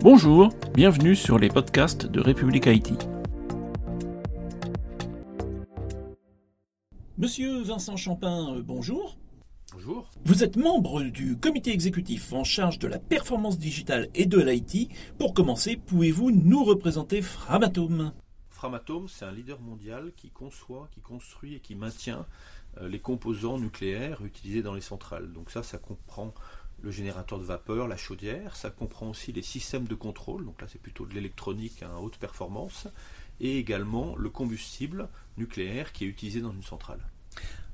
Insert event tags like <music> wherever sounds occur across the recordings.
Bonjour, bienvenue sur les podcasts de République Haïti. Monsieur Vincent Champin, euh, bonjour. Bonjour. Vous êtes membre du comité exécutif en charge de la performance digitale et de l'IT. Pour commencer, pouvez-vous nous représenter Framatome? Framatome, c'est un leader mondial qui conçoit, qui construit et qui maintient euh, les composants nucléaires utilisés dans les centrales. Donc ça, ça comprend le générateur de vapeur, la chaudière, ça comprend aussi les systèmes de contrôle, donc là c'est plutôt de l'électronique à haute performance, et également le combustible nucléaire qui est utilisé dans une centrale.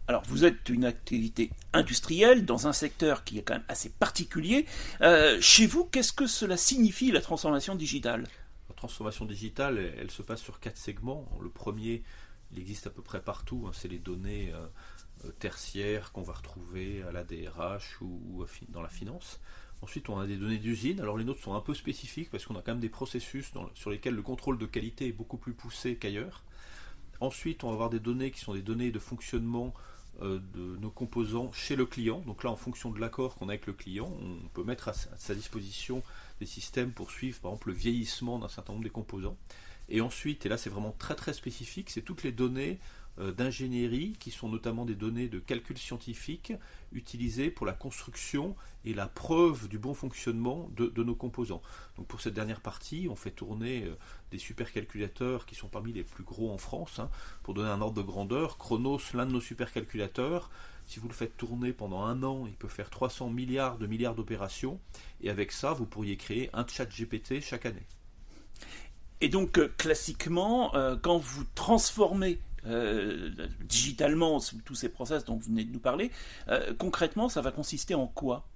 Alors, vous êtes une activité industrielle dans un secteur qui est quand même assez particulier. Euh, chez vous, qu'est-ce que cela signifie la transformation digitale? La transformation digitale, elle, se passe sur quatre segments. Le premier, il existe à peu près partout, hein, c'est les données euh, euh, tertiaires qu'on va retrouver à la DRH ou, dans la finance. Ensuite, on a des données d'usine. Alors les nôtres sont un peu spécifiques parce qu'on a quand même des processus sur lesquels le contrôle de qualité est beaucoup plus poussé qu'ailleurs. Ensuite, on va avoir des données qui sont des données de fonctionnement euh, de nos composants chez le client. Donc là, en fonction de l'accord qu'on a avec le client, on peut mettre à sa disposition des systèmes pour suivre, par exemple, le vieillissement d'un certain nombre des composants. Et ensuite, et là c'est vraiment très très spécifique, c'est toutes les données euh, d'ingénierie, qui sont notamment des données de calcul scientifique utilisées pour la construction et la preuve du bon fonctionnement de, nos composants. Donc pour cette dernière partie, on fait tourner euh, des supercalculateurs qui sont parmi les plus gros en France. Hein. Pour donner un ordre de grandeur, Chronos, l'un de nos supercalculateurs, si vous le faites tourner pendant un an, il peut faire 300 milliards de milliards d'opérations. Et avec ça, vous pourriez créer un chat GPT chaque année. Et donc, euh, classiquement, quand vous transformez euh, digitalement tous ces process dont vous venez de nous parler. Euh, concrètement, ça va consister en quoi?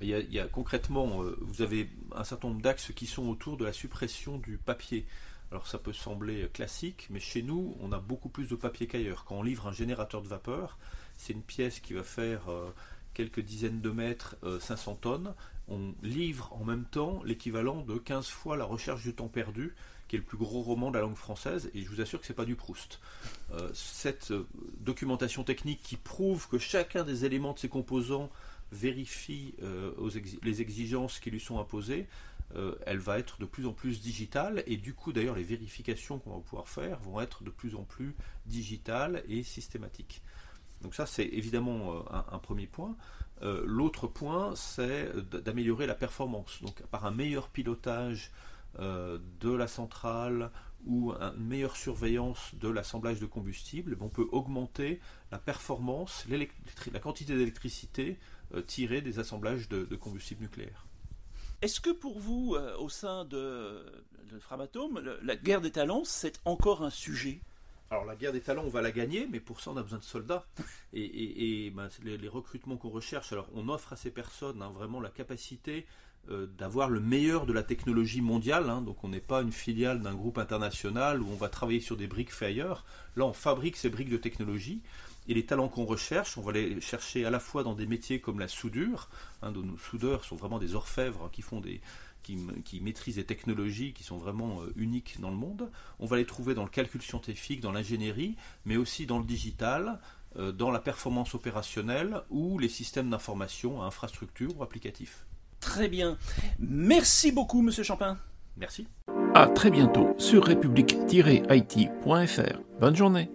Il y, a, concrètement, euh, vous avez un certain nombre d'axes qui sont autour de la suppression du papier. Alors ça peut sembler classique, mais chez nous, on a beaucoup plus de papier qu'ailleurs. Quand on livre un générateur de vapeur, c'est une pièce qui va faire quelques dizaines de mètres, 500 tonnes. On livre en même temps l'équivalent de 15 fois la recherche du temps perdu qui est le plus gros roman de la langue française, et je vous assure que c'est pas du Proust. Euh, cette euh, documentation technique qui prouve que chacun des éléments de ses composants vérifie euh, les exigences qui lui sont imposées, elle va être de plus en plus digitale, et du coup d'ailleurs les vérifications qu'on va pouvoir faire vont être de plus en plus digitales et systématiques. Donc ça c'est évidemment un, premier point. L'autre point c'est d'améliorer la performance. Donc par un meilleur pilotage euh, de la centrale ou une meilleure surveillance de l'assemblage de combustible, on peut augmenter la performance, la quantité d'électricité euh, tirée des assemblages de, combustible nucléaire. Est-ce que pour vous, euh, au sein de, Framatome, la guerre des talents, c'est encore un sujet? Alors la guerre des talents, on va la gagner, mais pour ça on a besoin de soldats. <laughs> Et, ben, les, recrutements qu'on recherche, alors on offre à ces personnes hein, vraiment la capacité euh, d'avoir le meilleur de la technologie mondiale. Hein. donc on n'est pas une filiale d'un groupe international où on va travailler sur des briques faits ailleurs. Là on fabrique ces briques de technologie. Et les talents qu'on recherche, on va les chercher à la fois dans des métiers comme la soudure. Hein, nos soudeurs sont vraiment des orfèvres qui font des, qui, maîtrisent des technologies qui sont vraiment euh, uniques dans le monde. On va les trouver dans le calcul scientifique, dans l'ingénierie, mais aussi dans le digital, euh, dans la performance opérationnelle ou les systèmes d'information, infrastructures ou applicatifs. Très bien. Merci beaucoup, Monsieur Champin. Merci. À très bientôt sur république-it.fr. Bonne journée.